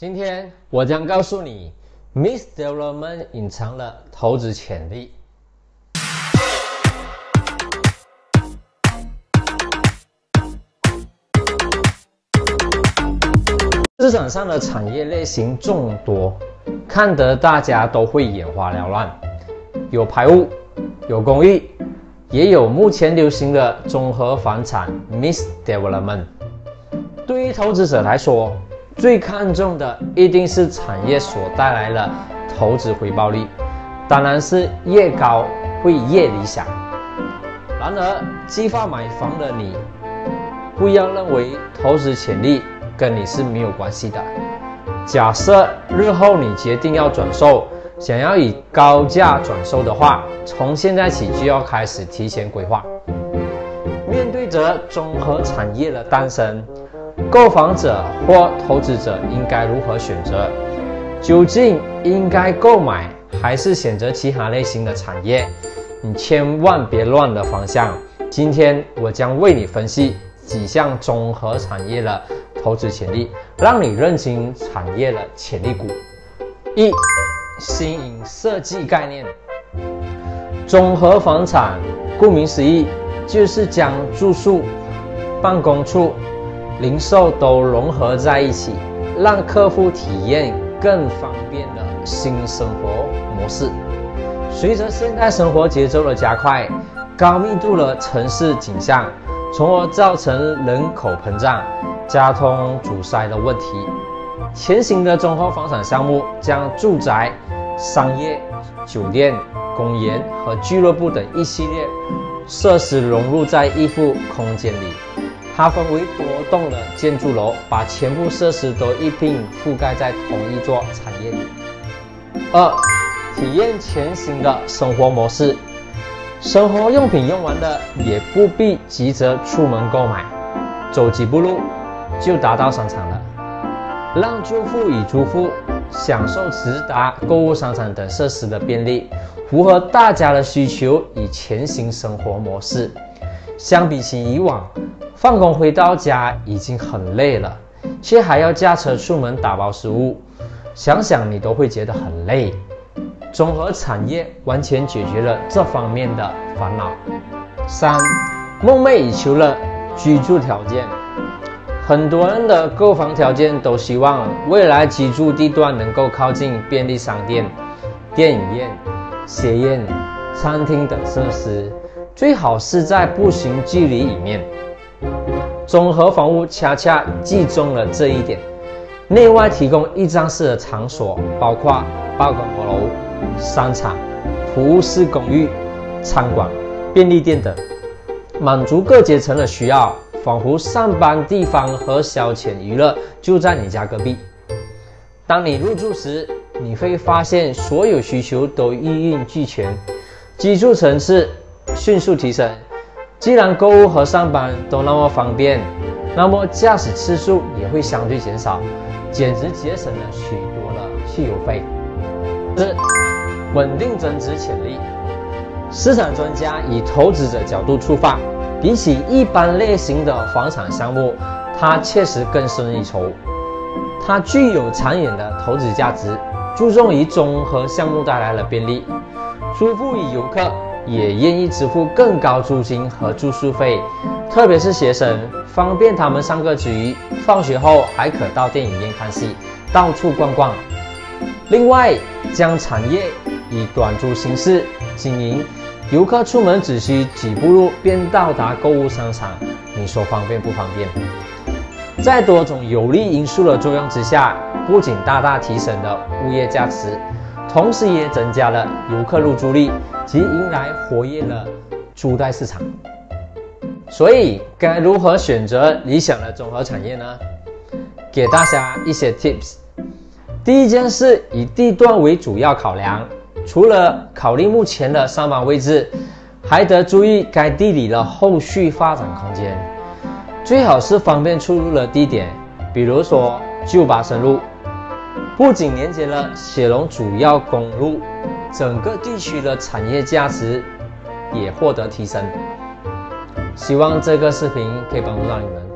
今天我将告诉你，Miss Development 隐藏了投资潜力。市场上的产业类型众多，看得大家都会眼花缭乱。有排污，有公寓，也有目前流行的综合房产 Miss Development。对于投资者来说，最看重的一定是产业所带来的投资回报率，当然是越高会越理想。然而，计划买房的你，不要认为投资潜力跟你是没有关系的。假设日后你决定要转售，想要以高价转售的话，从现在起就要开始提前规划。面对着综合产业的诞生。购房者或投资者应该如何选择？究竟应该购买还是选择其他类型的产业？你千万别乱了方向。今天我将为你分析几项综合产业的投资潜力，让你认清产业的潜力股。一、新颖设计概念。综合房产顾名思义，就是将住宿、办公处。零售都融合在一起，让客户体验更方便的新生活模式。随着现代生活节奏的加快，高密度的城市景象，从而造成人口膨胀、交通阻塞的问题。前行的综合房产项目将住宅、商业、酒店、公园和俱乐部等一系列设施融入在一幅空间里。它分为多栋的建筑楼，把全部设施都一并覆盖在同一座产业里。二、体验全新的生活模式。生活用品用完了，也不必急着出门购买，走几步路就达到商场了。让住户与租户享受直达购物商场等设施的便利，符合大家的需求与全新生活模式。相比起以往，放工回到家已经很累了，却还要驾车出门打包食物，想想你都会觉得很累。综合产业完全解决了这方面的烦恼。三，梦寐以求的居住条件，很多人的购房条件都希望未来居住地段能够靠近便利商店、电影院、学院、餐厅等设施，最好是在步行距离里面。综合房屋恰恰集中了这一点，内外提供一站式的场所，包括办公楼、商场、服务式公寓、餐馆、便利店等，满足各阶层的需要，仿佛上班地方和消遣娱乐就在你家隔壁。当你入住时，你会发现所有需求都一应俱全，居住层次迅速提升。既然购物和上班都那么方便，那么驾驶次数也会相对减少，简直节省了许多的汽油费。四、稳定增值潜力。市场专家以投资者角度出发，比起一般类型的房产项目，它确实更胜一筹。它具有长远的投资价值，注重于综合项目带来的便利，租户与游客。也愿意支付更高租金和住宿费，特别是学生，方便他们上课之余，放学后还可到电影院看戏，到处逛逛。另外，将产业以短租形式经营，游客出门只需几步路便到达购物商场，你说方便不方便？在多种有利因素的作用之下，不仅大大提升了物业价值。同时也增加了游客入住率，及迎来活跃的租贷市场。所以，该如何选择理想的综合产业呢？给大家一些 tips。第一件事，以地段为主要考量，除了考虑目前的上班位置，还得注意该地理的后续发展空间，最好是方便出入的地点，比如说旧巴生路。不仅连接了雪龙主要公路，整个地区的产业价值也获得提升。希望这个视频可以帮助到你们。